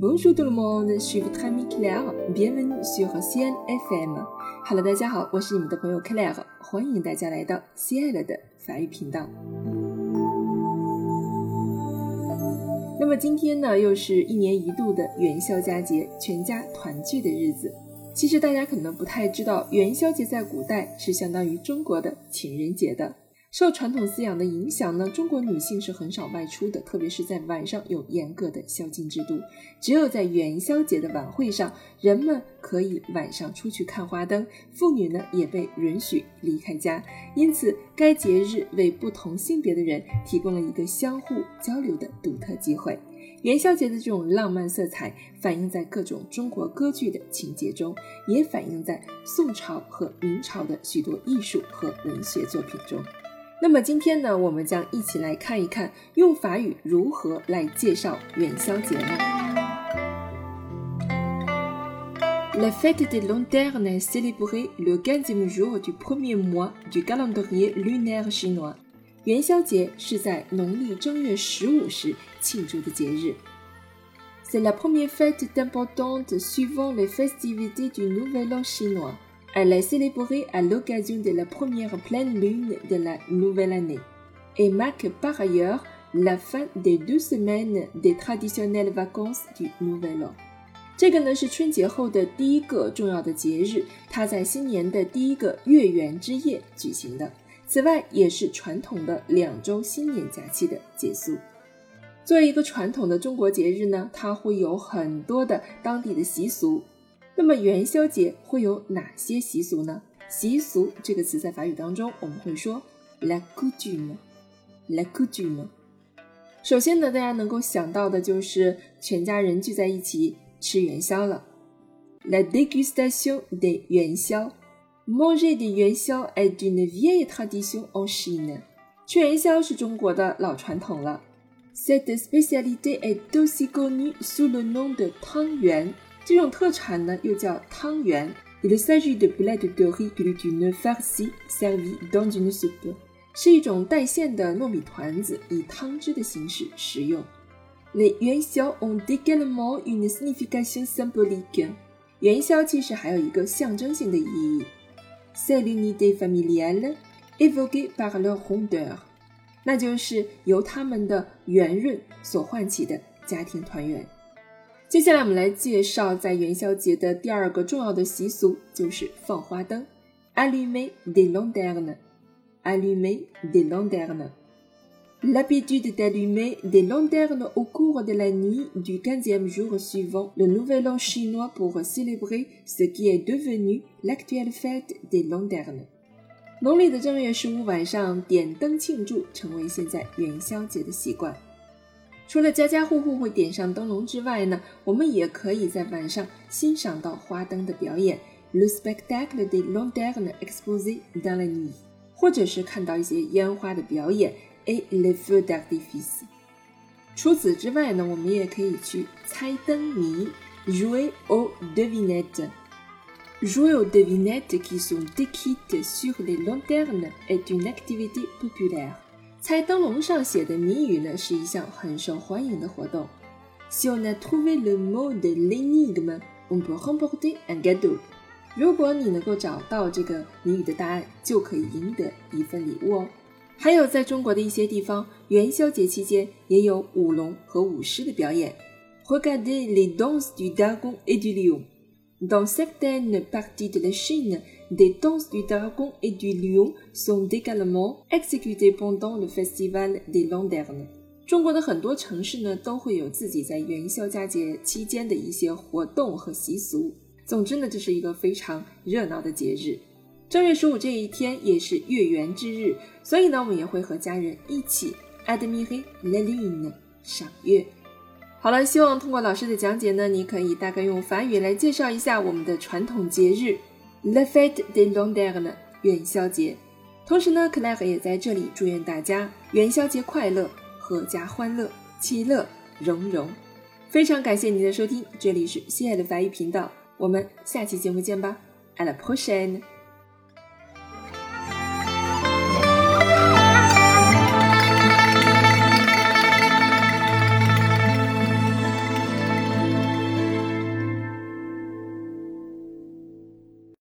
Bonjour tout le monde, je suis votre ami Claire. Bienvenue sur CN FM. Hello，大家好，我是你们的朋友 Claire，欢迎大家来到 CN 的法语频道。那么今天呢，又是一年一度的元宵佳节，全家团聚的日子。其实大家可能不太知道，元宵节在古代是相当于中国的情人节的。受传统思想的影响呢，中国女性是很少外出的，特别是在晚上有严格的宵禁制度。只有在元宵节的晚会上，人们可以晚上出去看花灯，妇女呢也被允许离开家。因此，该节日为不同性别的人提供了一个相互交流的独特机会。元宵节的这种浪漫色彩，反映在各种中国歌剧的情节中，也反映在宋朝和明朝的许多艺术和文学作品中。那么今天呢，我们将一起来看一看用法语如何来介绍元宵节呢？La fête des lanternes est célébrée le quinzième jour du premier mois du calendrier lunaire chinois。元宵节是在农历正月十五时庆祝的节日。C'est la première fête importante suivant les festivités du Nouvel An chinois。Elle est célébrée à l'occasion de la première pleine lune de la nouvelle année et marque par ailleurs la fin des deux semaines des traditionnelles vacances du Nouvel An。这个呢是春节后的第一个重要的节日，它在新年的第一个月圆之夜举行的。此外，也是传统的两周新年假期的结束。作为一个传统的中国节日呢，它会有很多的当地的习俗。那么元宵节会有哪些习俗呢？习俗这个词在法语当中我们会说 la coutume，la coutume。首先呢，大家能够想到的就是全家人聚在一起吃元宵了，la dégustation des 元宵，manger des 元宵 est une vieille tradition en Chine。吃元宵是中国的老传统了，cette spécialité est aussi connue sous le nom de 汤圆。这种特产呢，又叫汤圆。Il s'agit de boulettes de riz glutineux farcies servies dans une soupe，是一种带馅的糯米团子，以汤汁的形式食用。Les 元宵 ont également une signification symbolique。元宵其实还有一个象征性的意义。C'est l'unité familiale évoquée par leur rondeur，那就是由他们的圆润所唤起的家庭团圆。接下来我们来介绍在元宵节的第二个重要的习俗，就是放花灯。Allumer des lanternes. Allumer des lanternes. L'habitude d'allumer des lanternes au cours de la nuit du quinzième jour suivant le Nouvel An chinois pour célébrer ce qui est devenu l'actuelle fête des lanternes. 农历的正月十五晚上点灯庆祝，成为现在元宵节的习惯。 除了家家户户会点上灯笼之外呢，我们也可以在晚上欣赏到花灯的表演，le spectacle de lanternes exposées dans la nuit，或者是看到一些烟花的表演，et les feux d'artifice。除此之外呢，我们也可以去猜灯谜，jouer aux devinettes。jouer aux devinettes qui sont décrites sur les lanternes est une activité populaire。猜灯笼上写的谜语呢，是一项很受欢迎的活动。Si on a trouvé le mot de l'énigme, on peut remporter un gâteau。如果你能够找到这个谜语的答案，就可以赢得一份礼物哦。还有，在中国的一些地方，元宵节期间也有舞龙和舞狮的表演。Regardez les danses du dragon et du lion. Dans certaines parties de la Chine, des danses du dragon et du lion sont également exécutées pendant le festival des lanternes。中国的很多城市呢，都会有自己在元宵佳节期间的一些活动和习俗。总之呢，这是一个非常热闹的节日。正月十五这一天也是月圆之日，所以呢，我们也会和家人一起 admirer la lune，赏月。好了，希望通过老师的讲解呢，你可以大概用法语来介绍一下我们的传统节日 La Fête de londre 元宵节。同时呢，克莱尔也在这里祝愿大家元宵节快乐，阖家欢乐，其乐融融。非常感谢您的收听，这里是西爱的法语频道，我们下期节目见吧，À la prochaine。